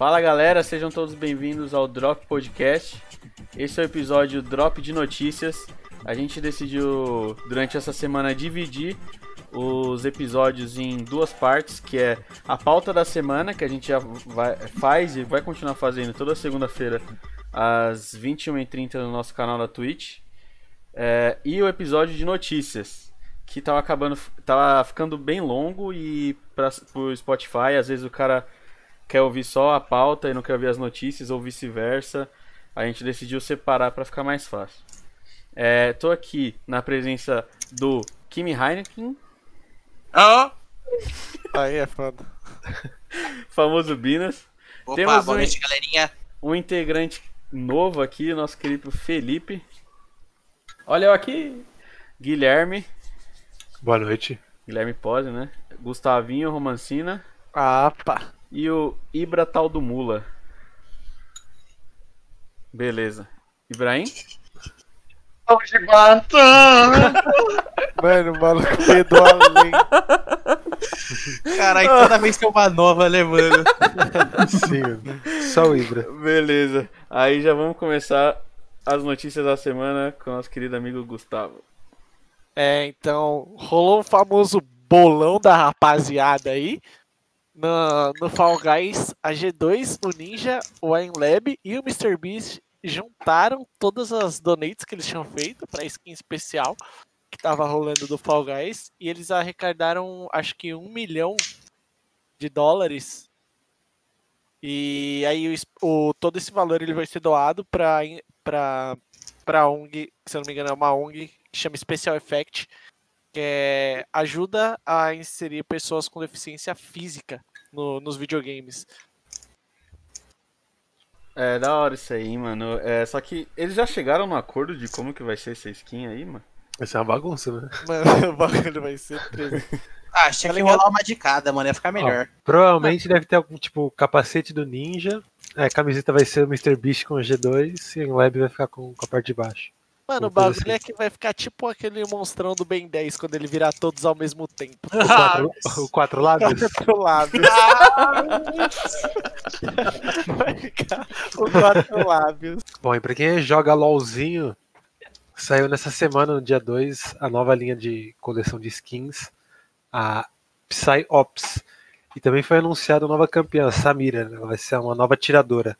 Fala galera, sejam todos bem-vindos ao Drop Podcast. Esse é o episódio Drop de Notícias. A gente decidiu durante essa semana dividir os episódios em duas partes, que é a pauta da semana, que a gente já vai, faz e vai continuar fazendo toda segunda-feira às 21h30 no nosso canal da Twitch. É, e o episódio de notícias, que tava acabando, tava ficando bem longo e para pro Spotify, às vezes o cara quer ouvir só a pauta e não quer ouvir as notícias ou vice-versa. A gente decidiu separar para ficar mais fácil. É, tô aqui na presença do Kimi Heineken. Ah! Aí é foda. famoso Binas. Opa, Temos boa um- noite, galerinha. Um integrante novo aqui, nosso querido Felipe. Olha eu aqui. Guilherme. Boa noite. Guilherme Pose, né? Gustavinho Romancina. Ah, pá. E o Ibra Tal do Mula. Beleza. Ibrahim? Mano, o maluco pedou além. Caralho, toda vez tem uma nova, né, mano? Sim, mano. só o Ibra. Beleza. Aí já vamos começar as notícias da semana com nosso querido amigo Gustavo. É, então, rolou um famoso bolão da rapaziada aí. No, no Fall Guys, a G2, o Ninja, o Lab e o MrBeast juntaram todas as donates que eles tinham feito pra skin especial que tava rolando do Fall Guys e eles arrecadaram acho que um milhão de dólares. E aí o, o- todo esse valor ele vai ser doado pra, in- pra, pra ONG, se eu não me engano é uma ONG que chama Special Effect, que é, ajuda a inserir pessoas com deficiência física no- nos videogames. É, da hora isso aí, mano. É, só que eles já chegaram no acordo de como que vai ser essa skin aí, mano? Vai ser uma bagunça, né? Mano, o bagulho vai ser preso. Ah, tinha Tá que rolar uma de cada, mano. Ia ficar melhor. Provavelmente deve ter algum tipo capacete do ninja. É, a camiseta vai ser o Mr. Beast com o G2 e o Lab vai ficar com, com a parte de baixo. Mano, o bagulho é que vai ficar tipo aquele monstrão do Ben 10 quando ele virar todos ao mesmo tempo. O quatro, o quatro lábios? Quatro lábios. Vai ficar o quatro lábios. Bom, e pra quem joga LOLzinho, saiu nessa semana, no dia 2, a nova linha de coleção de skins, a PsyOps. E também foi anunciada a nova campeã, a Samira. né? Ela vai ser uma nova tiradora.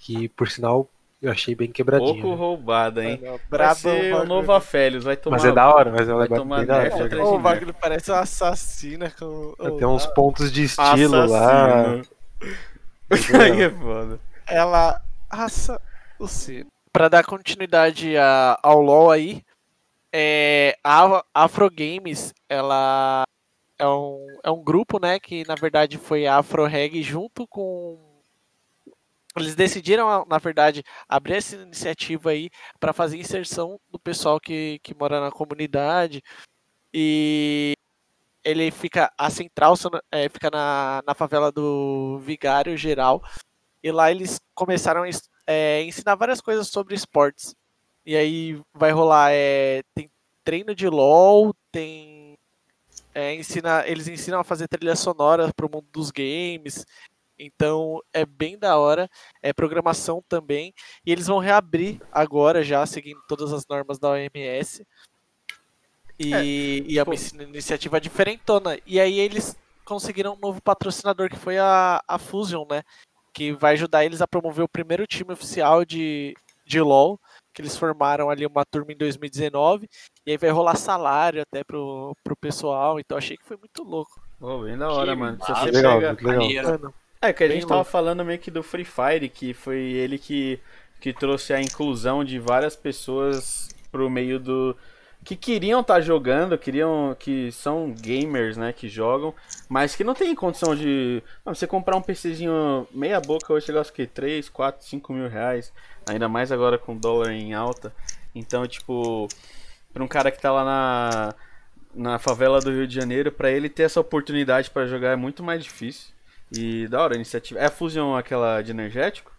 Que, por sinal, eu achei bem quebradinha. Pouco né? roubada, hein? Mano, Vai ser o novo Afélios, vai tomar... Mas é da hora, mas ela Vai é tomar bem da hora. de o bagulho parece uma assassina com. Tem uns pontos de estilo lá. Assassino. aí é foda. ela assa o sino. Pra dar continuidade a- ao LoL aí, é, a Afro Games, ela é um, é um grupo, né, que na verdade foi a Afro Reg junto com eles decidiram, na verdade, abrir essa iniciativa aí para fazer inserção do pessoal que, que mora na comunidade. E ele fica, a central é, fica na, na favela do Vigário Geral. E lá eles começaram a é, ensinar várias coisas sobre esportes. E aí vai rolar, é, tem treino de LOL, tem. é, ensina, eles ensinam a fazer trilha sonora pro mundo dos games. Então é bem da hora. É programação também. E eles vão reabrir agora já, seguindo todas as normas da OMS. E, e é uma tipo- iniciativa diferentona. E aí eles conseguiram um novo patrocinador que foi a, a Fusion, né? Que vai ajudar eles a promover o primeiro time oficial de, de LoL. Que eles formaram ali uma turma em 2019. E aí vai rolar salário até pro, pro pessoal. Então achei que foi muito louco. Pô, bem da hora, Que mano. Massa. você Legal, muito legal. Mano, É, que a Bem gente tava louco. falando meio que do Free Fire, que foi ele que, que trouxe a inclusão de várias pessoas pro meio do. que queriam estar jogando, queriam. que são gamers, né, que jogam, mas que não tem condição de. Mano, você comprar um PCzinho meia boca hoje chega aos que 3, 4, 5 mil reais, ainda mais agora com dólar em alta. Então, tipo, pra um cara que tá lá na. Na favela do Rio de Janeiro, pra ele ter essa oportunidade pra jogar é muito mais difícil. E da hora a iniciativa. É a Fusion aquela de energético?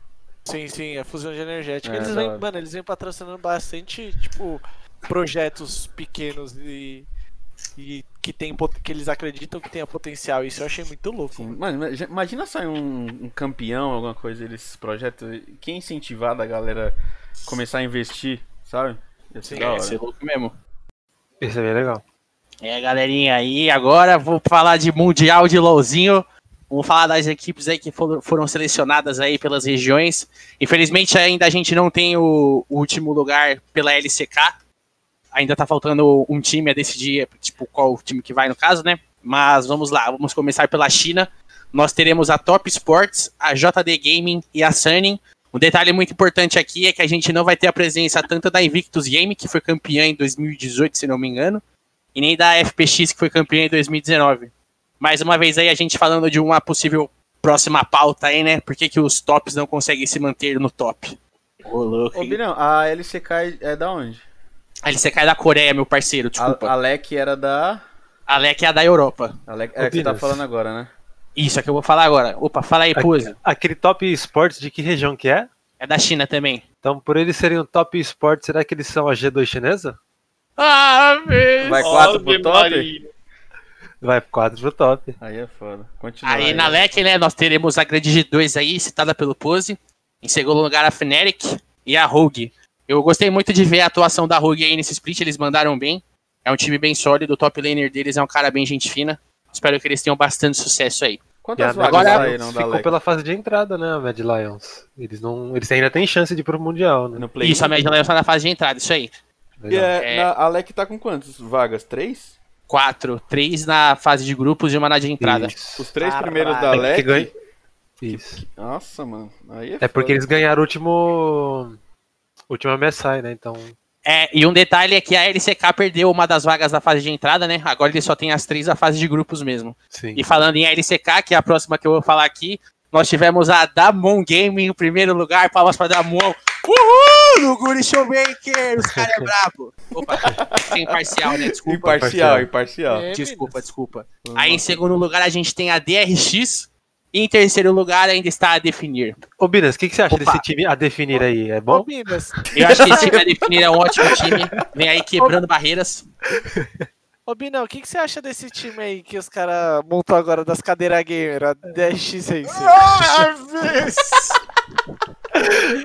Sim, sim, a fusão de energética. É, eles vêm, hora. mano, eles vêm patrocinando bastante, tipo, projetos pequenos e, e que, tem, que eles acreditam que tenha potencial. Isso eu achei muito louco. Sim, mano, imagi- imagina sair um, um campeão, alguma coisa desses projetos. Quem incentivar da galera começar a investir, sabe? Ia ser Sim, da É, hora. é louco mesmo. Isso é bem legal. É, galerinha, aí agora vou falar de Mundial de LOLzinho. Vamos falar das equipes aí que foram, selecionadas aí pelas regiões. Infelizmente ainda a gente não tem o, o último lugar pela LCK. Ainda tá faltando um time a decidir, tipo, qual time que vai no caso, né? Mas vamos lá, vamos começar pela China. Nós teremos a Top Sports, a JD Gaming e a Sunning. Um detalhe muito importante aqui é que a gente não vai ter a presença tanto da Invictus Game, que foi campeã em 2018, se não me engano, e nem da FPX, que foi campeã em 2019. Mais uma vez aí a gente falando de uma possível próxima pauta aí, né? Por que, que os tops não conseguem se manter no top? Ô, louco. Ô? Bilhão, a LCK é da onde? A LCK é da Coreia, meu parceiro, A, desculpa. a Alec era da. A LEC é a da Europa. Alec, é que você tá falando agora, né? Isso é que eu vou falar agora. Opa, fala aí, Pose. Aquele top esportes de que região que é? É da China também. Então, por eles serem um top esportes, será que eles são a G2 chinesa? Ah, meu. Vai 4 pro top? Vai 4 pro top. Aí é foda. Continua. Aí na LEC, né, nós teremos a grande G2 aí, citada pelo Pose. Em segundo lugar, a Fnatic e a Rogue. Eu gostei muito de ver a atuação da Rogue aí nesse split, eles mandaram bem. É um time bem sólido, o top laner deles é um cara bem gente fina. Espero que eles tenham bastante sucesso aí. Quantas vagas Mad agora- saíram ficou pela fase de entrada, né, a Mad Lions. Eles, não, eles ainda têm chance de ir pro Mundial, né? No play. Isso, a média Lions tá na fase de entrada, isso aí. E é, É. na- a Alec tá com quantas vagas? Três? Quatro, três na fase de grupos e uma na de entrada. Isso. Os três Caralho. primeiros da É que Alec? ganha- Isso. Nossa, mano. Aí é, É porque eles ganharam o último. Última Messai, né? Então. É, e um detalhe é que a LCK perdeu uma das vagas da fase de entrada, né? Agora ele só tem as três da fase de grupos mesmo. Sim. E falando em LCK, que é a próxima que eu vou falar aqui, nós tivemos a Damon Gaming em primeiro lugar. Palmas pra Damon. Uhul! No Guri Showmaker! Os caras é brabo. Opa, sem imparcial, né? Desculpa. Imparcial, imparcial. É, Desculpa, desculpa. Aí em segundo lugar a gente tem a DRX. E em terceiro lugar ainda está a Definir. Ô, Binas, o que, que você acha Opa. desse time a definir aí? É Ô, bom? Minas, Eu acho que esse time a Definir é um ótimo time. Vem aí quebrando barreiras. ô Binão, o que, que você acha desse time aí que os caras montou agora das cadeiras gamer, a DX aí?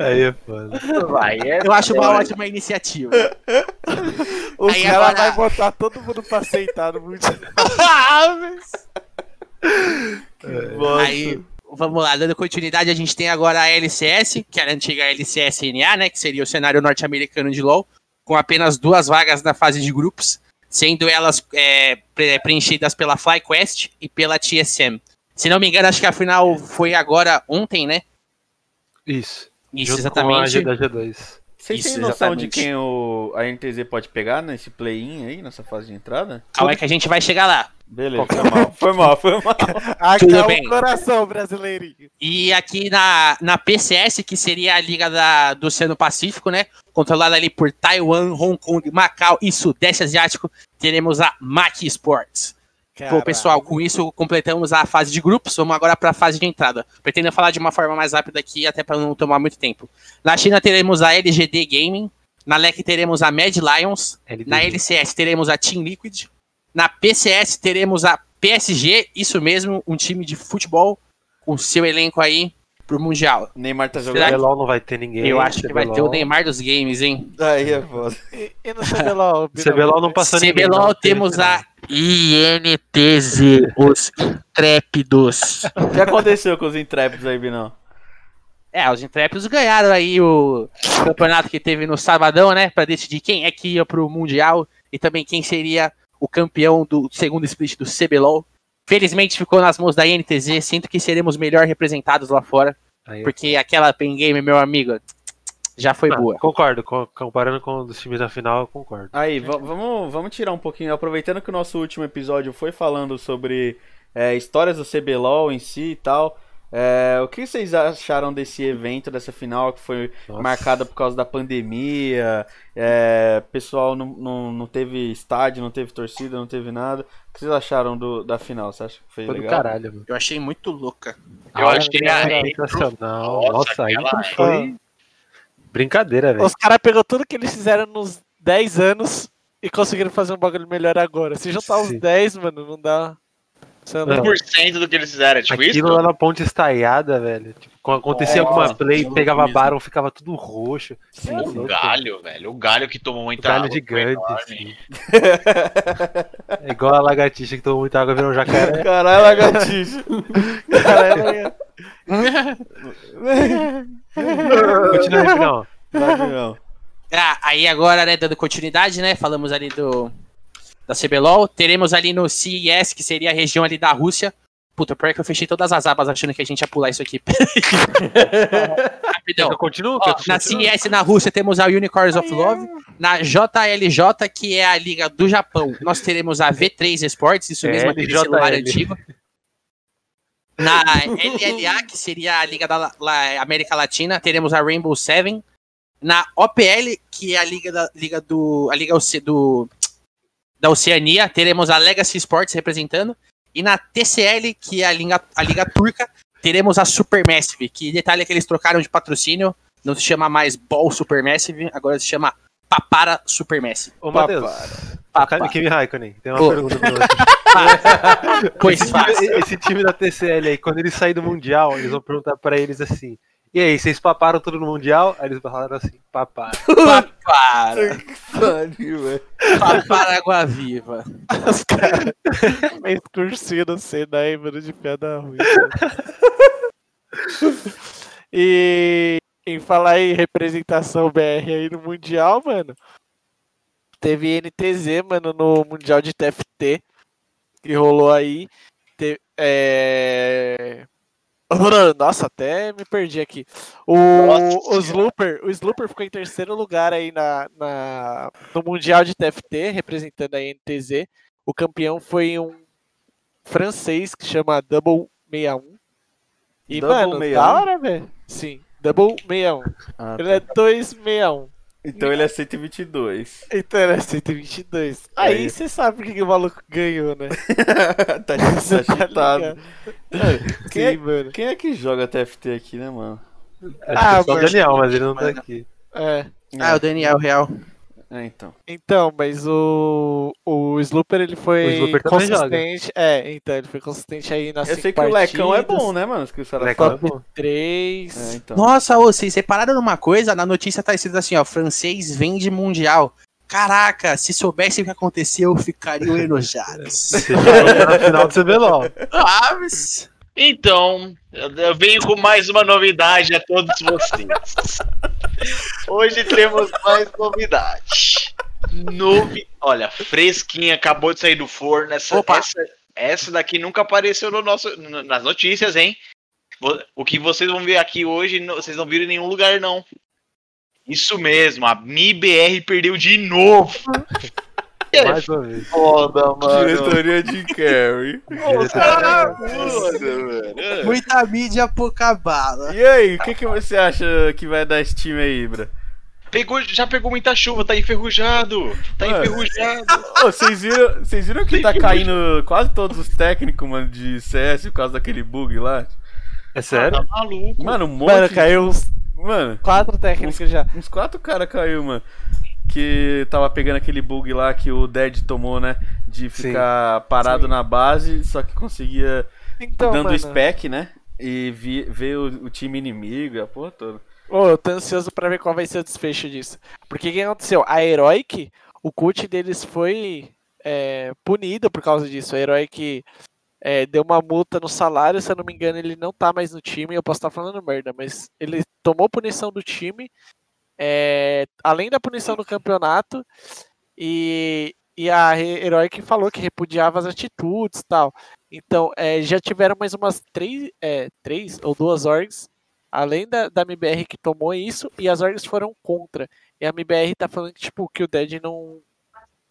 Aí é foda. Vai, eu acho uma ótima iniciativa. Os Aí caras agora- vão botar todo mundo pra aceitar no mundial. Aí, vamos lá, dando continuidade, a gente tem agora a LCS, que era a antiga LCSNA, né? Que seria o cenário norte-americano de LoL, com apenas duas vagas na fase de grupos, sendo elas é, pre- preenchidas pela FlyQuest e pela TSM. Se não me engano, acho que a final foi agora ontem, né? Isso. Isso, Junto com a exatamente. G da G2. Vocês têm noção de exatamente. quem o, a NTZ pode pegar nesse play-in aí, nessa fase de entrada? Calma aí que a gente vai chegar lá. Beleza, foi mal, foi mal, foi mal. Tudo Acalma bem. o coração, brasileirinho. E aqui na, na PCS, que seria a Liga da, do Oceano Pacífico, né? Controlada ali por Taiwan, Hong Kong, Macau e Sudeste Asiático, teremos a Maki Sports. Bom, pessoal, com isso completamos a fase de grupos. Vamos agora para a fase de entrada. Pretendo falar de uma forma mais rápida aqui, até para não tomar muito tempo. Na China teremos a LGD Gaming. Na LEC teremos a Mad Lions. LDG. Na LCS teremos a Team Liquid. Na PCS teremos a PSG. Isso mesmo, um time de futebol com seu elenco aí pro Mundial. Neymar tá Será jogando. que- CBLOL não vai ter ninguém. Eu acho que vai ter o CBLOL. Neymar dos games, hein? Aí é foda. E, e no CBLOL? CBLOL não passou ninguém. CBLOL temos a INTZ, os intrépidos. O que aconteceu com os intrépidos aí, Binão? É, os intrépidos ganharam aí o campeonato que teve no sabadão, né? Pra decidir quem é que ia pro Mundial e também quem seria o campeão do segundo split do CBLOL. Felizmente ficou nas mãos da INTZ, sinto que seremos melhor representados lá fora, Aí, porque aquela pen game, meu amigo, já foi Ah, boa. Concordo, co- comparando com os times da final, eu concordo. Aí, va- vamos, vamos tirar um pouquinho, aproveitando que o nosso último episódio foi falando sobre é, histórias do CBLOL em si e tal. é, o que vocês acharam desse evento, dessa final que foi Nossa. marcada por causa da pandemia? É, pessoal não, não, não teve estádio, não teve torcida, não teve nada. O que vocês acharam do, da final? Você acha que foi, Foi do legal? caralho, mano. Eu achei muito louca. Eu Ah, achei é a- sensacional. Nossa, Nossa, aí foi brincadeira, velho. Os caras pegou tudo que eles fizeram nos 10 anos e conseguiram fazer um bagulho melhor agora. Se juntar os Sim. 10, mano, não dá. Não- Não. 1% do que eles fizeram, é tipo Aquilo isso? lá na ponte estaiada, velho. Tipo, quando acontecia Nossa, alguma play, pegava louco Baron, ficava tudo roxo. Sim, É O louco. galho, velho. O galho que tomou O muita galho água. gigante, assim. enorme. É igual a lagartixa que tomou muita água virou um jacaré. Caralho, lagartixa. Caralho, Continua. Vai, não. Ah, aí agora, né, dando continuidade, né? Falamos ali do da CBLOL. Teremos ali no CES, que seria a região ali da Rússia. Puta, pior que eu fechei todas as abas achando que a gente ia pular isso aqui. Rapidão. Eu continuo? Ó, Eu na? CES na Rússia temos a Unicorns of Love. Na JLJ, que é a liga do Japão, nós teremos a V3 Esports, isso mesmo, aquele LJL. celular antigo. Na LLA, que seria a liga da La- América Latina, teremos a Rainbow Seven. Na OPL, que é a liga da liga do a liga Oce- do da Oceania, teremos a Legacy Sports representando. E na TCL, que é a liga, a liga turca, teremos a Supermassive, que detalhe é que eles trocaram de patrocínio, não se chama mais Ball Supermassive, agora se chama Papara Supermassive. Ô, Matheus. Papara. Kimi Raikkonen, tem uma Ô. pergunta pra você. Pois Esse faz. time, esse time da TCL aí, quando eles saírem do Mundial, eles vão perguntar pra eles assim: E aí, vocês paparam tudo no Mundial? Aí eles falaram assim: Paparam. Papara. Pariu, velho. Papara Água Viva. Os caras meio cursindo cena aí, mano, de piada ruim. cara. e em falar em representação BR aí no Mundial, mano, teve NTZ, mano, no Mundial de TFT, que rolou aí. Te- é... Nossa, até me perdi aqui. O, o Slooper, o Slooper ficou em terceiro lugar aí na, na, no Mundial de TFT, representando a NTZ. O campeão foi um francês que chama Double 61. E, Double mano, 61? da hora, velho. Sim, Double 61. Ah, Ele é 261. Então ele é 122. Então ele é 122. Aí Aí. você sabe por que o maluco ganhou, né? tá, tá tá? Quem é- Sim, mano. Quem é que joga TFT aqui, né, mano? Acho Ah, que é só o. Daniel, mas ele não tá aqui. É. Ah, o Daniel Real. É, então. Então, mas o, o Slooper ele foi O Slooper consistente. É, então, ele foi consistente aí nas Eu sei que o Lecão é partidas, bom, né, mano? Que caras Lecão é bom. 3. É, então. Nossa, ô, vocês separaram uma coisa? Na notícia tá escrito assim, ó, francês vende mundial. Caraca, se soubesse o que aconteceu, ficariam enojados. Você já na final do CBLOL. ah, mas... Então, eu venho com mais uma novidade a todos vocês. Hoje temos mais novidade. Novi... Olha, fresquinha, acabou de sair do forno. Essa, Opa. essa, essa daqui nunca apareceu no nosso, no- nas notícias, hein? O que vocês vão ver aqui hoje, vocês não viram em nenhum lugar, não. Isso mesmo, a MIBR perdeu de novo. Mais uma vez. foda, mano. Diretoria de Carry. Nossa, mano. Muita mídia, pouca bala. E aí, o que, que você acha que vai dar esse time aí, Ibra? Pegou, já pegou muita chuva, tá enferrujado. Tá Mano. enferrujado. Ô, vocês viram, vocês viram que tá caindo quase todos os técnicos, mano, de CS por causa daquele bug lá? É sério? Tá maluco. Mano, um monte Mano, de- caiu uns Mano, quatro técnicos já. uns quatro caras caiu, mano. Que tava pegando aquele bug lá que o Dead tomou, né? De Sim. ficar parado Sim. na base, só que conseguia Então, dando mano, spec, né? E vi, ver o, o time inimigo, a porra toda. ô, eu tô ansioso pra ver qual vai ser o desfecho disso. Porque o que aconteceu? A Heroic, o cut deles foi é, punido por causa disso. A Heroic é, deu uma multa no salário, se eu não me engano, ele não tá mais no time. Eu posso estar falando merda, mas ele tomou punição do time, é, além da punição do campeonato, e, e a He- Heroic falou que repudiava as atitudes tal. Então, é, já tiveram mais umas três, é, três ou duas orgs, além da, da MBR que tomou isso, e as orgs foram contra. E a MBR tá falando que, tipo, que o Dead não,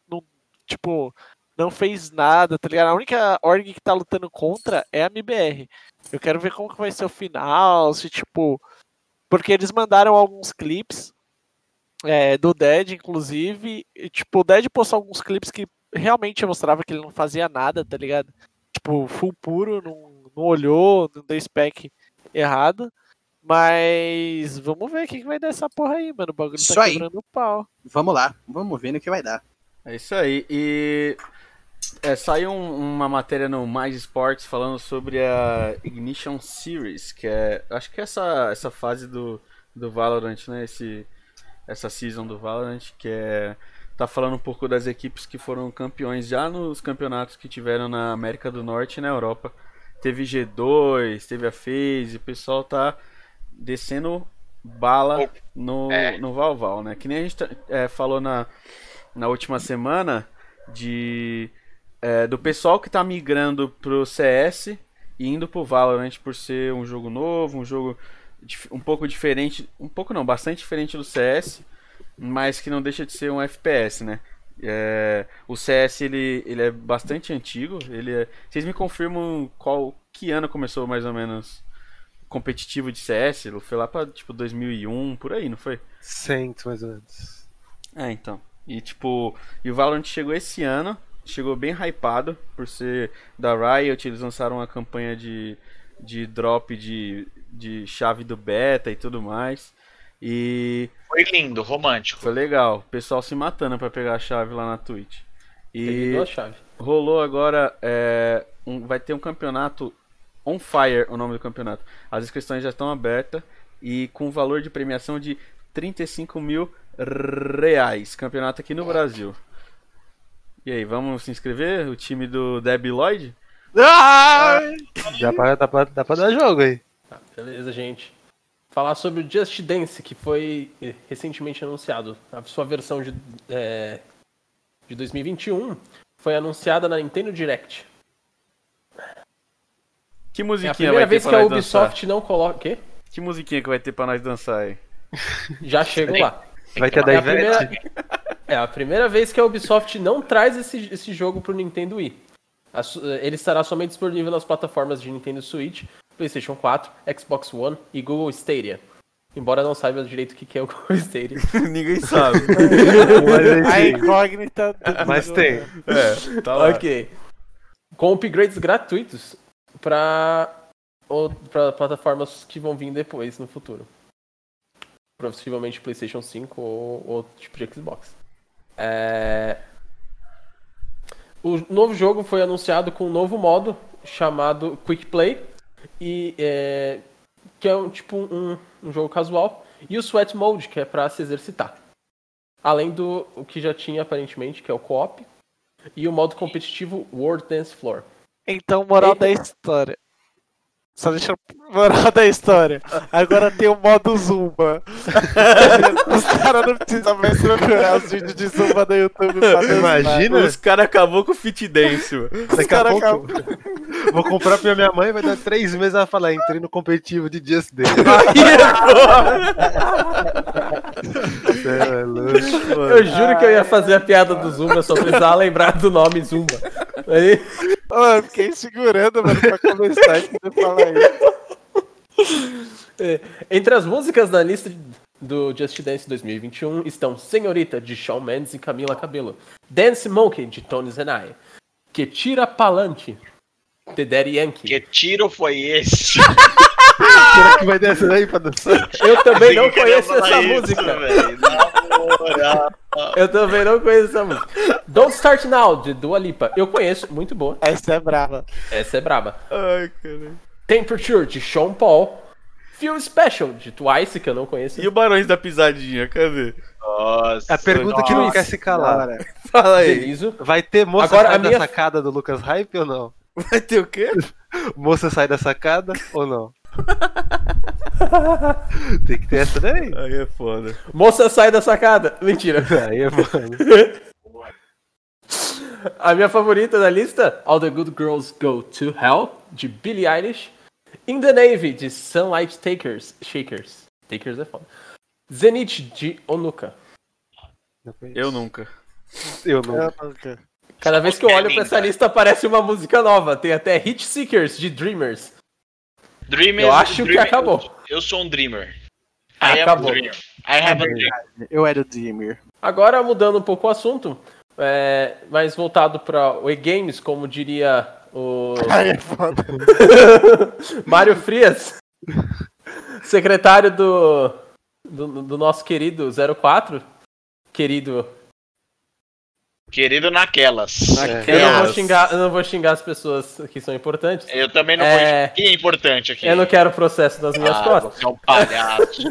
não, tipo, não fez nada, tá ligado? A única org que tá lutando contra é a MBR. Eu quero ver como que vai ser o final, se, tipo... Porque eles mandaram alguns clipes é, do Dead, inclusive, e, tipo, o Dead postou alguns clipes que realmente mostrava que ele não fazia nada, tá ligado? Tipo, full puro, não, não olhou, não deu spec errado. Mas vamos ver o que, que vai dar essa porra aí, mano. O bagulho Isso tá aí. quebrando o pau. Vamos lá, vamos ver no que vai dar. É isso aí. E é, saiu um- uma matéria no Mais Sports falando sobre a Ignition Series, que é. Acho que é essa, essa fase do, do Valorant, né? Esse, essa season do Valorant, que é. Tá falando um pouco das equipes que foram campeões já nos campeonatos que tiveram na América do Norte e na Europa. Teve G2, teve a FaZe, o pessoal tá descendo bala no, É. no Valval, né? Que nem a gente tá- é, falou na, na última semana de é, do pessoal que tá migrando pro CS e indo pro Valorant por ser um jogo novo, um jogo um pouco diferente, um pouco não, bastante diferente do CS, mas que não deixa de ser um FPS, né? É, o CS ele, ele é bastante antigo, ele é- vocês me confirmam qual que ano começou mais ou menos competitivo de CS? Foi lá pra tipo 2001, por aí, não foi? Cento, mais ou menos. É, então. E tipo, e o Valorant chegou esse ano, chegou bem hypado por ser da Riot, eles lançaram uma campanha de, de drop de, de chave do beta e tudo mais. E Foi lindo, romântico. foi legal, o pessoal se matando pra pegar a chave lá na Twitch. E duas chaves. rolou agora, é, um- vai ter um campeonato On Fire, o nome do campeonato. As inscrições já estão abertas e com valor de premiação de 35 mil reais. Campeonato aqui no Brasil. E aí, vamos se inscrever? O time do Debbie Lloyd? Dá pra, dá, pra, dá pra dar jogo aí. Tá, beleza, gente. Falar sobre o Just Dance, que foi eh, recentemente anunciado. A sua versão de, é, de 2021 foi anunciada na Nintendo Direct. Que É a musiquinha primeira vai ter vez que a nós dançar? Ubisoft não coloca. Quê? Que musiquinha que vai ter pra nós dançar aí? Já chego lá. Vai ter a da É a, primeira, é a primeira vez que a Ubisoft não traz esse, esse jogo pro Nintendo Wii. Su- Ele estará somente disponível nas plataformas de Nintendo Switch, PlayStation 4, Xbox One e Google Stadia. Embora não saiba direito o que é o Google Stadia. Ninguém sabe. A incógnita. do- mas tem. é, tá lá. ok. Com upgrades gratuitos para para plataformas que vão vir depois no futuro. Possivelmente PlayStation 5 ou outro tipo de Xbox. É, O novo jogo foi anunciado com um novo modo chamado Quick Play e é, que é um tipo um, um jogo casual e o Sweat Mode que é para se exercitar. Além do o que já tinha aparentemente que é o co-op e o modo competitivo World Dance Floor. Então, moral da história. Só deixa moral da história. Agora tem o modo Zumba. Os caras não precisam mais procurar os vídeos de Zumba no YouTube. Imagina, Os caras acabou com o Fit Dance, mano. daqui a pouco. Vou comprar pra minha mãe, vai dar três meses ela falar, entrei no competitivo de Just Dance. Cê é louco, mano. Eu juro que eu ia fazer a piada do Zumba, só precisava lembrar do nome Zumba. Aí, Eu fiquei segurando, mano, pra começar e você falar isso. é, entre as músicas da lista do Just Dance 2021 estão Senhorita, de Shawn Mendes e Camila Cabello, Dance Monkey, de Tony Zenai, Que Tira Palante, de Daddy Yankee. Que tiro foi esse? Será que vai descer aí pra dançar? Eu também não Você queria conheço essa isso, música. moral. Eu também não conheço essa música. Don't Start Now, de Dua Lipa. Eu conheço, muito boa. Essa é brava. Essa é braba. Ai, cara. Temperature, de Sean Paul. Feel Special, de Twice, que eu não conheço. E o Barões da Pisadinha, cadê? Nossa. A pergunta que não nossa. quer se calar. Fala aí. Deniso. Vai ter moça Agora, sai a da minha- sacada do Lucas Hype ou não? Vai ter o quê? Moça sai da sacada ou não? Tem que ter essa daí. Aí é foda. Moça sai da sacada. Mentira. Aí é mano. A minha favorita da lista, All the Good Girls Go to Hell, de Billie Eilish. In the Navy, de Sunlight Takers. Shakers. Takers é foda. Zenith, de Onuka. Eu nunca. Eu não. Eu nunca. Cada vez que eu olho pra essa lista aparece uma música nova. Tem até Hit Seekers, de Dreamers. Dreamer, Eu acho que Dreamer- acabou. Eu sou um dreamer. I am Acabou. dreamer. I have a dream. Eu era o Dreamer. Agora, mudando um pouco o assunto, é, mais voltado para o e-games, como diria o Aí é foda. Mário Frias, secretário do, do, do nosso querido 04, querido Querido naquelas. Eu não, Naquelas. vou xingar, eu não vou xingar as pessoas que são importantes. Eu também não É. vou. Quem é importante aqui? Eu não quero processo nas minhas ah, costas. você é um palhaço.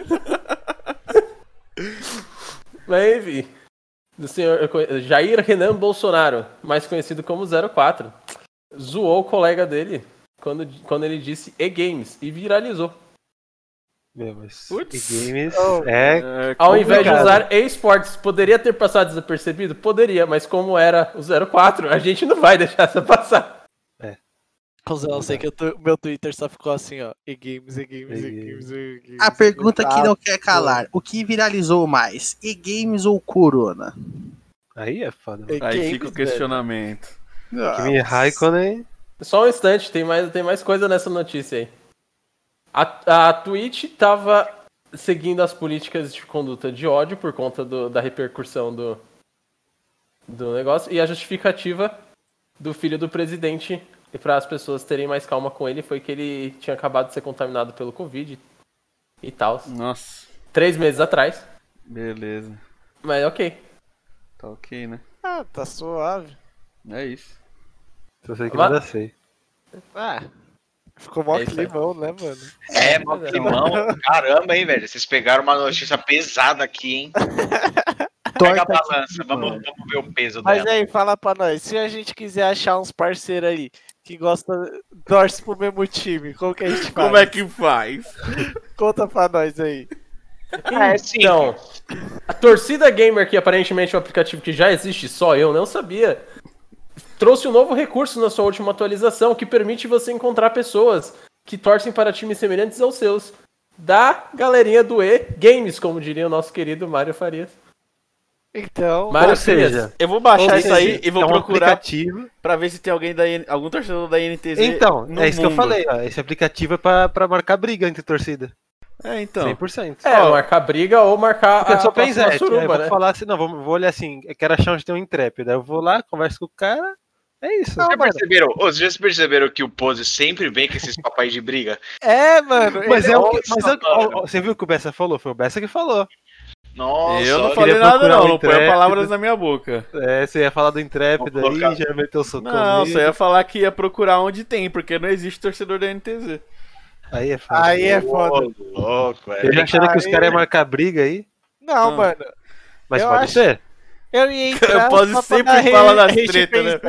Mas enfim. Do senhor Jair Renan Bolsonaro, mais conhecido como 04, zoou o colega dele quando, quando ele disse e-games e viralizou. Meu, mas Putz. e-games Oh. é É, Ao invés de usar esportes, poderia ter passado desapercebido? Poderia, mas como era o 04, a gente não vai deixar essa passar. Cusão, eu sei que o tu- meu Twitter só ficou assim, ó. E games, e games, e E-games. games, e games. A pergunta que não quer calar: o que viralizou mais? E-games ou Corona? aí é foda. e Aí games, fica o questionamento. Kimi Raikkonen Só um instante, tem mais, tem mais coisa nessa notícia aí. A, a Twitch tava seguindo as políticas de conduta de ódio por conta do- da repercussão do, do negócio. E a justificativa do filho do presidente e para as pessoas terem mais calma com ele foi que ele tinha acabado de ser contaminado pelo Covid e tal. Nossa, Três meses atrás. beleza. Mas ok. Tá ok, né? Ah, tá suave. É isso. só sei que Mas- nada sei. Ah, ficou mó É climão, né, mano? É, mó climão. Caramba, hein, velho. Vocês pegaram uma notícia pesada aqui, hein? Pega a balança. Vamos, vamos ver o peso Mas dela. aí, fala pra nós, se a gente quiser achar uns parceiros aí que gosta, torce pro mesmo time, como que a gente faz? Como é que faz? Conta pra nós aí. Ah, é sim. Então, a Torcida Gamer, que aparentemente é um aplicativo que já existe, só eu não sabia, trouxe um novo recurso na sua última atualização que permite você encontrar pessoas que torcem para times semelhantes aos seus. Da galerinha do E Games, como diria o nosso querido Mário Farias. Então, Mário Ou seja, Frias. Eu vou baixar isso aí e vou é um procurar aplicativo. pra ver se tem alguém da algum torcedor da NTZ. Então, no é isso que eu mundo. falei, ó. Esse aplicativo é pra, pra marcar briga entre torcida. É, então. 100%. É, Ó, marcar briga ou marcar Porque a, eu a aí eu suruba, vou né? falar assim, não, vou, vou olhar assim, eu quero achar onde tem um intrépido. Aí eu vou lá, converso com o cara, é isso. Já perceberam? Vocês já perceberam que o Pose sempre vem com esses papéis de briga? é, mano. Mas ele é o que, mas é ó, você viu o que o Bessa falou? Foi o Bessa que falou. Nossa, eu não falei nada não, não põe palavras na minha boca. É, você ia falar do intrépido aí, já meteu o socão Não, você ia falar que ia procurar onde tem, porque não existe torcedor da NTZ. Aí é foda. Aí é foda. Ô, louco, é. Eu já achando que os caras iam marcar briga aí, Não, Ah. mano. mas Eu pode acho- ser. Eu ia entrar. Só pra sempre falar das rage treta, né?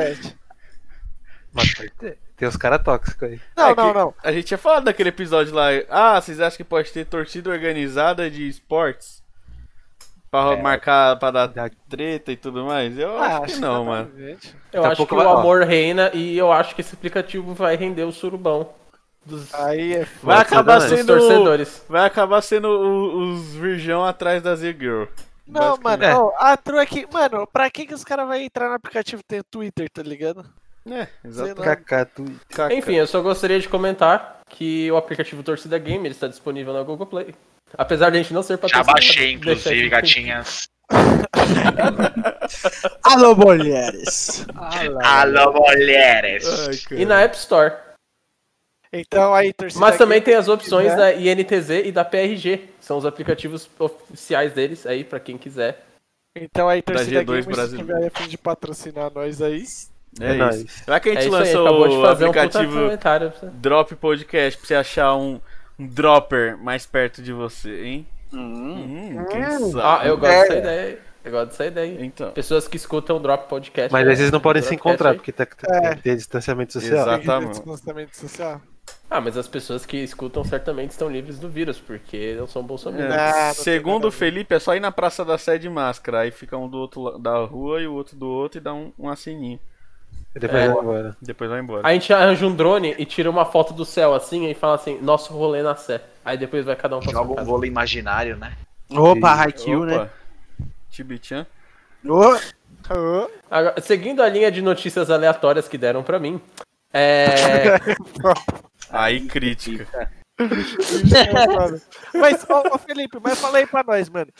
Mas pode ter. Tem os caras tóxicos aí. Não, É não, não. A gente tinha falado daquele episódio lá. Ah, vocês acham que pode ter torcida organizada de esportes? Pra É. marcar, pra dar Da- treta e tudo mais? Eu Ah, acho que não, mano. Eu Daqui acho que o vai- ó. amor reina e eu acho que esse aplicativo vai render o surubão dos, Aí é Vai acabar sendo. torcedores. Vai acabar sendo o- os virgão atrás da Z-Girl. Não, mano, É. a true é que, mano, pra que que os caras vão entrar no aplicativo tem Twitter, tá ligado? É. Caca. Enfim, eu só gostaria de comentar que o aplicativo Torcida Game ele está disponível na Google Play. Apesar de a gente não ser Já patrocinado. baixei, deixa inclusive, gatinhas. Alô, mulheres! Alô, mulheres. Ai. E na App Store. Então aí, torcida. Mas também tem as opções quiser. da INTZ e da PRG. São os aplicativos oficiais deles aí, pra quem quiser. Então aí, torcida G2 Games, se tiver a fim de patrocinar nós aí. É, É isso. nóis. Será que a É gente aí, lançou de o um aplicativo comentário. Drop Podcast pra você achar um, um dropper mais perto de você, hein? Hum, quem Ah, sabe? eu gosto É. dessa ideia. Eu gosto dessa ideia. aí. Então, Pessoas que escutam o Drop Podcast. Mas aí vocês não podem se encontrar, aí. porque tá, É. tem que ter distanciamento social. Exato. Tem que ter Exatamente. distanciamento social. Ah, mas as pessoas que escutam certamente estão livres do vírus, porque não são bolsonaristas. é, Ah, não tem segundo nada o a ver. Felipe, é só ir na Praça da Sé de máscara. Aí fica um do outro da rua e o outro do outro e dá um, um assininho. E depois É. vai embora. Depois vai embora. A gente arranja um drone e tira uma foto do céu assim e fala assim, nosso rolê na Sé. Aí depois vai cada um pra Joga um vôlei imaginário, né? Opa, Haikyuu, né? Tibichan. Ô, Ô, Agora, seguindo a linha de notícias aleatórias que deram pra mim, é... Aí crítica. Mas, ô, ô, Felipe, mas fala aí pra nós, mano.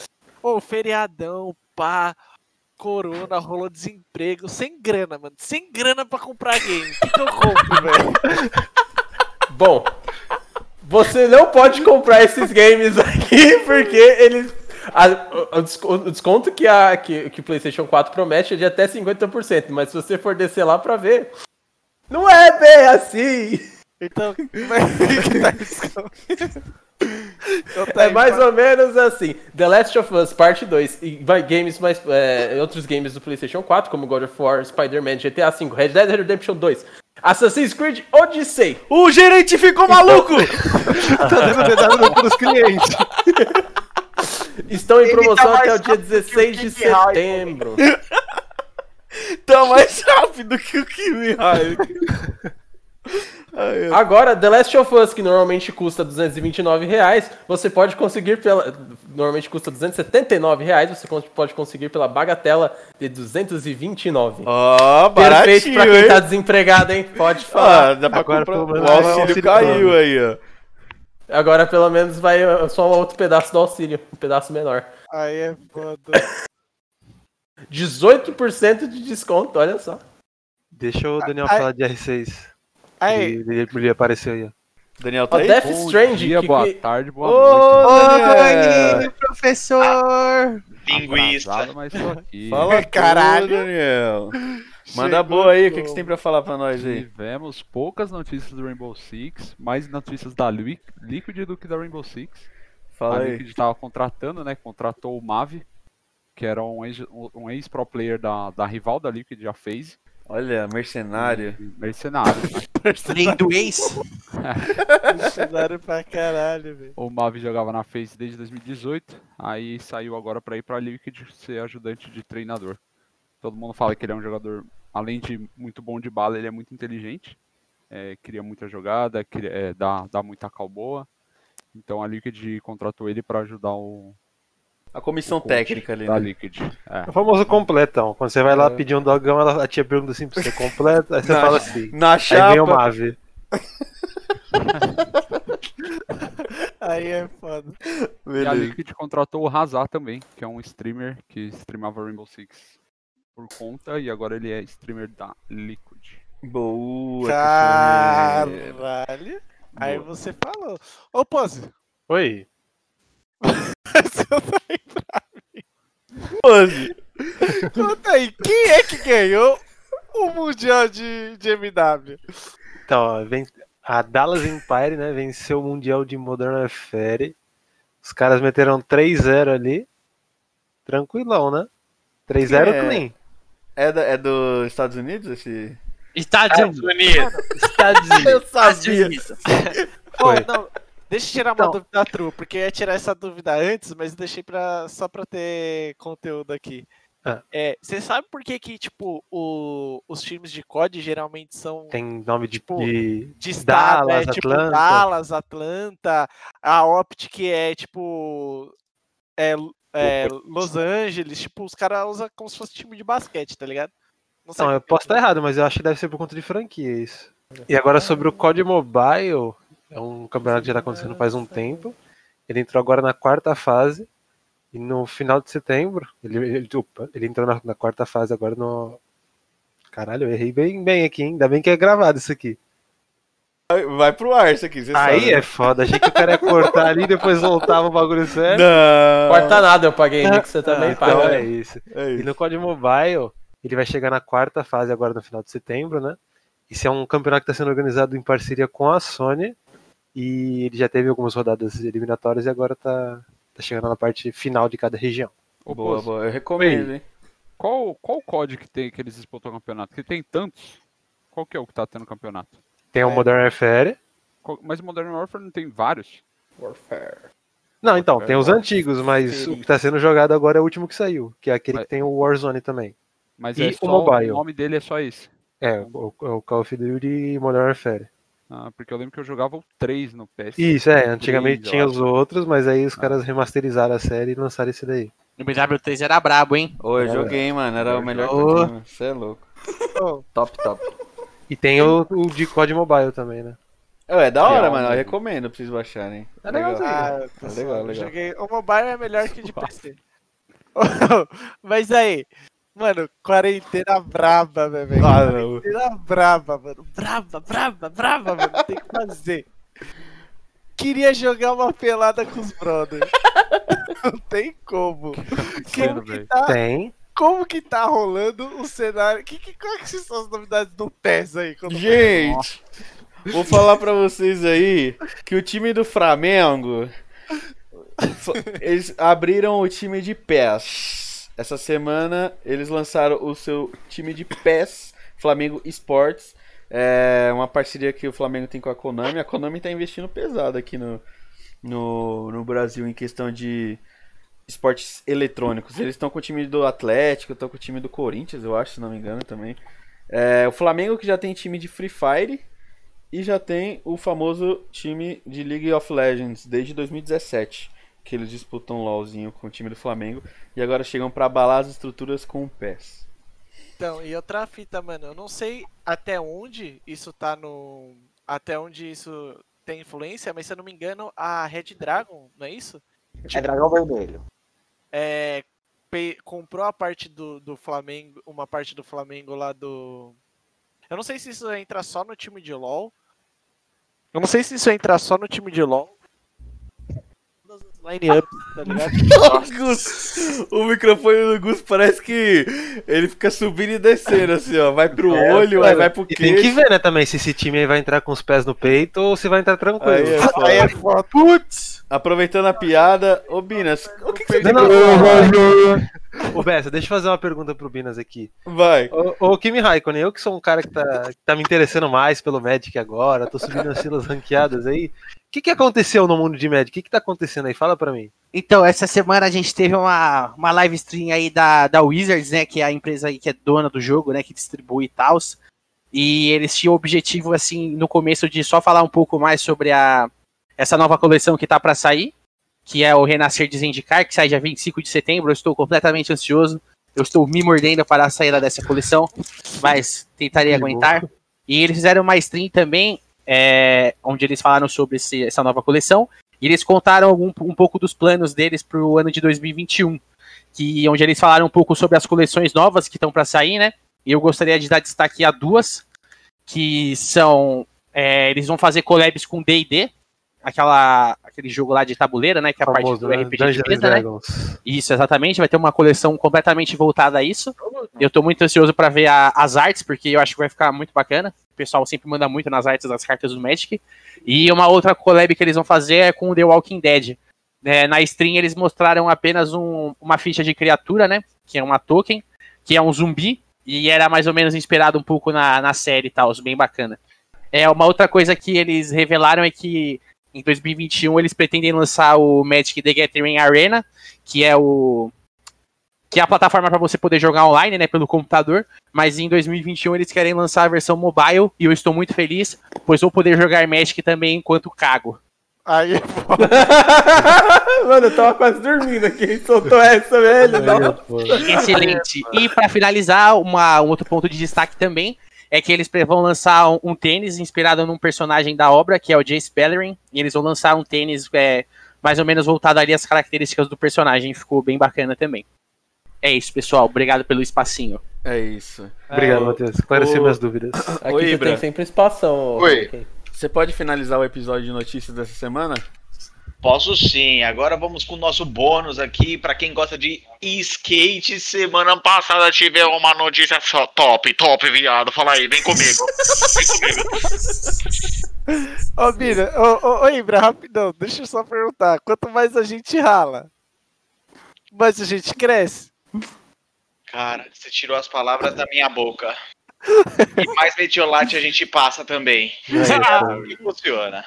Ô, feriadão, pá, corona, rolou desemprego, sem grana, mano. Sem grana pra comprar game. O que, que eu compro, velho? Bom, você não pode comprar esses games aqui porque eles A- o, o desco- o desconto que, a, que, que o PlayStation 4 promete é de até 50%, mas se você for descer lá pra ver, não é bem assim. Então, é que tá É mais ou menos assim. The Last of Us Parte 2 e vai games mais é, outros games do PlayStation 4, como God of War, Spider-Man, GTA V, Red Dead Redemption 2, Assassin's Creed Odyssey. O gerente ficou maluco! Tá dando dedado pros clientes. Estão em Ele promoção tá até o dia rápido que o 16 de setembro. tá mais rápido que o Kimi Raikkonen. Agora, The Last of Us, que normalmente custa 229 reais, você pode conseguir pela. Normalmente custa 279 reais, você pode conseguir pela bagatela de 229. Ó, Perfeito baratinho, pra quem hein? tá desempregado, hein? Pode Ah, falar. dá pra Agora, comprar. O auxílio, auxílio caiu aí, ó. Agora pelo menos vai uh, só um outro pedaço do auxílio, um pedaço menor. Aí é foda. 18% de desconto, olha só. Deixa o Daniel Ai. falar de R6. Aí, Ele, ele, apareceu aí, ó. Daniel O tá aí? Death Bom Stranding, dia, que- boa tarde, boa Ô, noite. Daniel! Oi, professor! Linguista. Atrasado, mas tô aqui. Fala Caralho. tudo, Daniel. Manda Chegou boa aí, o que, que você tem pra falar pra nós aí? Tivemos poucas notícias do Rainbow Six, mais notícias da Li- Liquid do que da Rainbow Six. Fala a aí. Liquid estava contratando, né? Contratou o Mavi, que era um ex- um ex-pro player da, da rival da Liquid, a FaZe. Olha, mercenário. Mercenário. Lei do ex. cenário pra caralho, velho. O Mavi jogava na FaZe desde 2018, aí saiu agora para ir para a Liquid ser ajudante de treinador. Todo mundo fala que ele é um jogador, além de muito bom de bala, ele é muito inteligente, é, cria muita jogada, cria- é, dá, dá muita cal boa. Então a Liquid contratou ele para ajudar o A comissão técnica ali, da né? Liquid. É. É o famoso completão. Quando você vai lá pedir um dogão, ela, a tia pergunta assim pra você completo, aí você Na- fala assim. Na Aí vem o chapa. Mave. Aí é foda. E a Beleza. Liquid contratou o Hazard também, que é um streamer que streamava Rainbow Six por conta e agora ele é streamer da Liquid. Boa. Caralho. Aí você falou. Ô, Pose, Oi. Pose. Conta aí, quem é que ganhou o Mundial de, de MW? Então, ó, vem, a Dallas Empire, né, venceu o Mundial de Modern Warfare. Os caras meteram 3-0 ali. Tranquilão, né? 3-0 Quem é? clean. É, da- é dos Estados Unidos esse? Estados Unidos. Estados Unidos. Eu sabia. Foi. não, deixa eu tirar uma Então. dúvida true, porque eu ia tirar essa dúvida antes, mas deixei pra, só pra ter conteúdo aqui. Ah. É, você sabe por que que, tipo, o- os times de COD geralmente são Tem nome de, Tipo, de de estado, Dallas, é, tipo Atlanta. Dallas, Atlanta, a Optic é tipo é, é, Los Angeles, tipo, os caras usam como se fosse time de basquete, tá ligado? sei Não, eu posso estar errado, mas eu acho que deve ser por conta de franquia isso. E agora sobre o COD Mobile, é um campeonato que já está acontecendo faz um tempo. Ele entrou agora na quarta fase. E no final de setembro, ele, ele, opa, ele entrou na, na quarta fase agora no. Caralho, eu errei bem, bem aqui, hein? Ainda bem que é gravado isso aqui. Vai pro ar isso aqui, você Aí sabe. é foda, achei que o cara ia cortar ali e depois voltava o bagulho sério. Não. Corta nada, eu paguei que você também então paga. é isso. É E isso. no COD Mobile, ele vai chegar na quarta fase agora no final de setembro, né? Isso é um campeonato que está sendo organizado em parceria com a Sony. E ele já teve algumas rodadas eliminatórias e agora tá, tá chegando na parte final de cada região. Ô, Boa, boa. Eu recomendo, hein? Qual, qual código que tem que eles disputam o campeonato? Porque tem tantos. Qual que é o que tá tendo campeonato? Tem o É. Modern Warfare. Qual- Mas o Modern Warfare não tem vários? Warfare. Não, então, tem os antigos, mas o que está sendo jogado agora é o último que saiu, que é aquele Mas- que tem o Warzone também. Mas E é o mobile? o nome dele é só esse. É, o, o Call of Duty e Modern Warfare. Ah, porque eu lembro que eu jogava o 3 no PS. Isso, é, antigamente Três, tinha eu os outros, mas aí os Ah. caras remasterizaram a série e lançaram esse daí. O MW3 era brabo, hein? Ô, eu joguei, mano. Era o melhor eu tinha. Você é louco. Top, top. E tem o, o de COD Mobile também, né? É, é da hora, Real, mano. Eu recomendo pra vocês baixarem. É legalzinho. ah, É pessoal, legal, eu legal. joguei- O mobile é melhor que de PC. Mas aí, mano, quarentena braba, velho. Ah, não. Quarentena braba, mano. Braba, braba, braba, mano. Tem que fazer. Queria jogar uma pelada com os brothers. Não tem como. acontecendo, Como que tá, Tem. como que tá rolando o cenário? Que, que, quais que são as novidades do PES aí? Quando... Gente, vou falar pra vocês aí que o time do Flamengo. Eles abriram o time de PES. Essa semana eles lançaram o seu time de PES, Flamengo Esports. É uma parceria que o Flamengo tem com a Konami. A Konami tá investindo pesado aqui no, no, no Brasil em questão de esportes eletrônicos. Eles estão com o time do Atlético, estão com o time do Corinthians, eu acho, se não me engano também. É, o Flamengo que já tem time de Free Fire e já tem o famoso time de League of Legends desde 2017, que eles disputam LoLzinho com o time do Flamengo e agora chegam pra abalar as estruturas com o PES. Então, e outra fita, mano, eu não sei até onde isso tá no. Até onde isso tem influência, mas se eu não me engano, a Red Dragon, não é isso? É dragão vermelho. É, comprou a parte do, do Flamengo, uma parte do Flamengo lá do. Eu não sei se isso entra só no time de LoL. Eu não sei se isso entra só no time de LoL. Todas as line-ups, tá ligado? O microfone do Gus parece que ele fica subindo e descendo assim, ó. Vai pro É, olho, aí vai pro E tem que ver, né, também, se esse time aí vai entrar com os pés no peito ou se vai entrar tranquilo. Aí é foda. Aí é foda. Putz! Aproveitando a piada, ô Binas, o que, que você tem Não, não, falar? Ô, Bessa, deixa eu fazer uma pergunta pro Binas aqui. Vai. Ô, ô Kimi Raikkonen, eu que sou um cara que tá, que tá me interessando mais pelo Magic agora, tô subindo as filas ranqueadas aí. O que, que aconteceu no mundo de Magic? O que, que tá acontecendo aí? Fala pra mim. Então, essa semana a gente teve uma, uma live stream aí da, da Wizards, né? Que é a empresa aí que é dona do jogo, né? Que distribui e tal. E eles tinham o objetivo, assim, no começo de só falar um pouco mais sobre a, essa nova coleção que tá pra sair, que é o Renascer de Zendikar, que sai dia 25 de setembro. Eu estou completamente ansioso. Eu estou me mordendo para a saída dessa coleção, mas tentarei Que aguentar. E eles fizeram uma stream também, é, onde eles falaram sobre esse- essa nova coleção. E eles contaram um pouco dos planos deles para o ano de 2021, que onde eles falaram um pouco sobre as coleções novas que estão para sair, né? E eu gostaria de dar destaque a duas, que são é, eles vão fazer collabs com D&D, aquela aquele jogo lá de tabuleira, né? Que é a parte do né? RPG de Dungeons and mesa, né? Isso, exatamente. Vai ter uma coleção completamente voltada a isso. Eu tô muito ansioso pra ver a- as artes, porque eu acho que vai ficar muito bacana. O pessoal sempre manda muito nas artes das cartas do Magic. E uma outra collab que eles vão fazer é com o The Walking Dead. É, na stream eles mostraram apenas um- uma ficha de criatura, né? Que é uma token, que é um zumbi. E era mais ou menos inspirado um pouco na, na série e tal, bem bacana. É, uma outra coisa que eles revelaram é que em 2021 eles pretendem lançar o Magic The Gathering Arena, que é o que é a plataforma para você poder jogar online, né, pelo computador, mas em 2021 eles querem lançar a versão mobile e eu estou muito feliz, pois vou poder jogar Magic também enquanto cago. Aí é foda. Mano, eu tava quase dormindo aqui. Soltou essa, velho. Não. Excelente. E para finalizar, uma, um outro ponto de destaque também é que eles vão lançar um, um tênis inspirado num personagem da obra, que é o Jace Bellerin, e eles vão lançar um tênis é, mais ou menos voltado ali às características do personagem, ficou bem bacana também. É isso, pessoal. Obrigado pelo espacinho. É isso. Obrigado, É, Matheus. Esclareceu o- minhas dúvidas. Aqui Oi, você Ibra. tem sempre espação. Oi. Você pode finalizar o episódio de notícias dessa semana? Posso sim. Agora vamos com o nosso bônus aqui para quem gosta de skate. Semana passada tivemos uma notícia só top, top, viado. Fala aí, vem comigo. Vem comigo. Ô, Bira, ô, ô, ô, Ibra, rapidão, deixa eu só perguntar. Quanto mais a gente rala, mais a gente cresce? Cara, você tirou as palavras da minha boca. E mais metiolate a gente passa também. Ah, que funciona.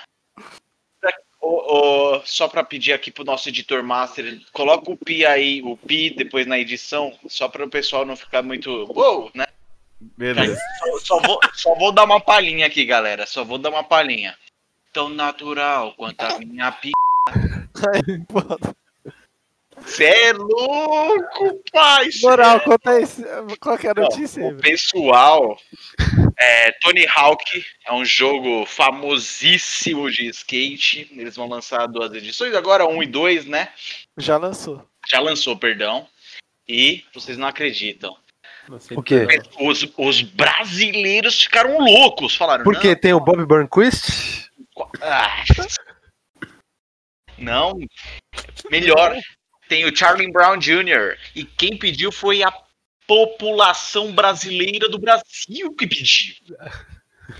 Ô, só pra pedir aqui pro nosso editor master, coloca o pi aí, o pi depois na edição, só para o pessoal não ficar muito. Uou, né? Beleza. Só, só vou, só vou dar uma palhinha aqui, galera. Só vou dar uma palhinha. Tão natural quanto a minha pi. Aí, foda. Cê é louco, pai! Moral, é conta esse. Qual que é a Não, notícia, o pessoal, é, Tony Hawk é um jogo famosíssimo de skate. Eles vão lançar duas edições, agora um e dois, né? Já lançou. Já lançou, perdão. E vocês não acreditam. Não sei O quê? não. Os, os brasileiros ficaram loucos. Falaram, Porque tem o Bob Burnquist. não, ah, não, melhor. Tem o Charlie Brown Jr. E quem pediu foi a população brasileira do Brasil que pediu.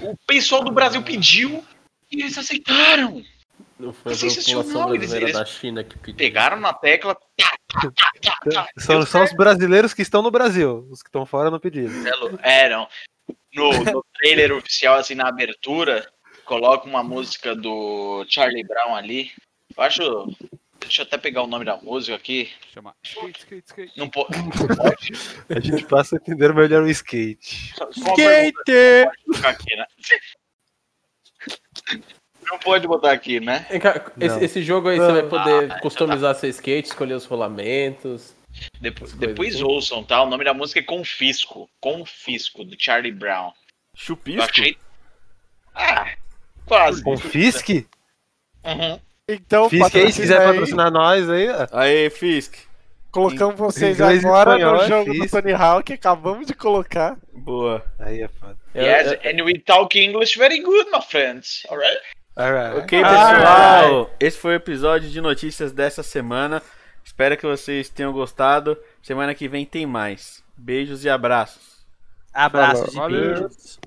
O pessoal do Brasil pediu e eles aceitaram. Não foi a Sensacional, população brasileira eles da China que pediu. Pegaram na tecla. tá, tá, tá, tá. São, os brasileiros que estão no Brasil. Os que estão fora não pediram. É, não. No, no trailer oficial, assim, na abertura, coloca uma música do Charlie Brown ali. Eu acho. Deixa eu até pegar o nome da música aqui. Chama skate, skate, skate. Não po- A gente passa a entender melhor o skate. Só Skate! pode colocar aqui, né? Não pode botar aqui, né? Esse, Não. esse jogo aí você vai poder Ah, customizar seu skate, escolher os rolamentos. Depois, depois assim. ouçam, tá? O nome da música é Confisco. Confisco, do Charlie Brown. Eu Chupisco? achei. Ah, quase. Confisque? Uhum. Então, Fisk aí, se quiser aí. patrocinar nós aí. Aê, Fisk. Colocamos vocês Inglês e agora espanhol no é jogo do Fisk. Tony Hawk, acabamos de colocar. Boa. Aí é foda. Yes, and we talk English very good, my friends. Alright? Alright. Ok, Ah, pessoal. Esse foi o episódio de notícias dessa semana. Espero que vocês tenham gostado. Semana que vem tem mais. Beijos e abraços. Abraços e Valeu. beijos.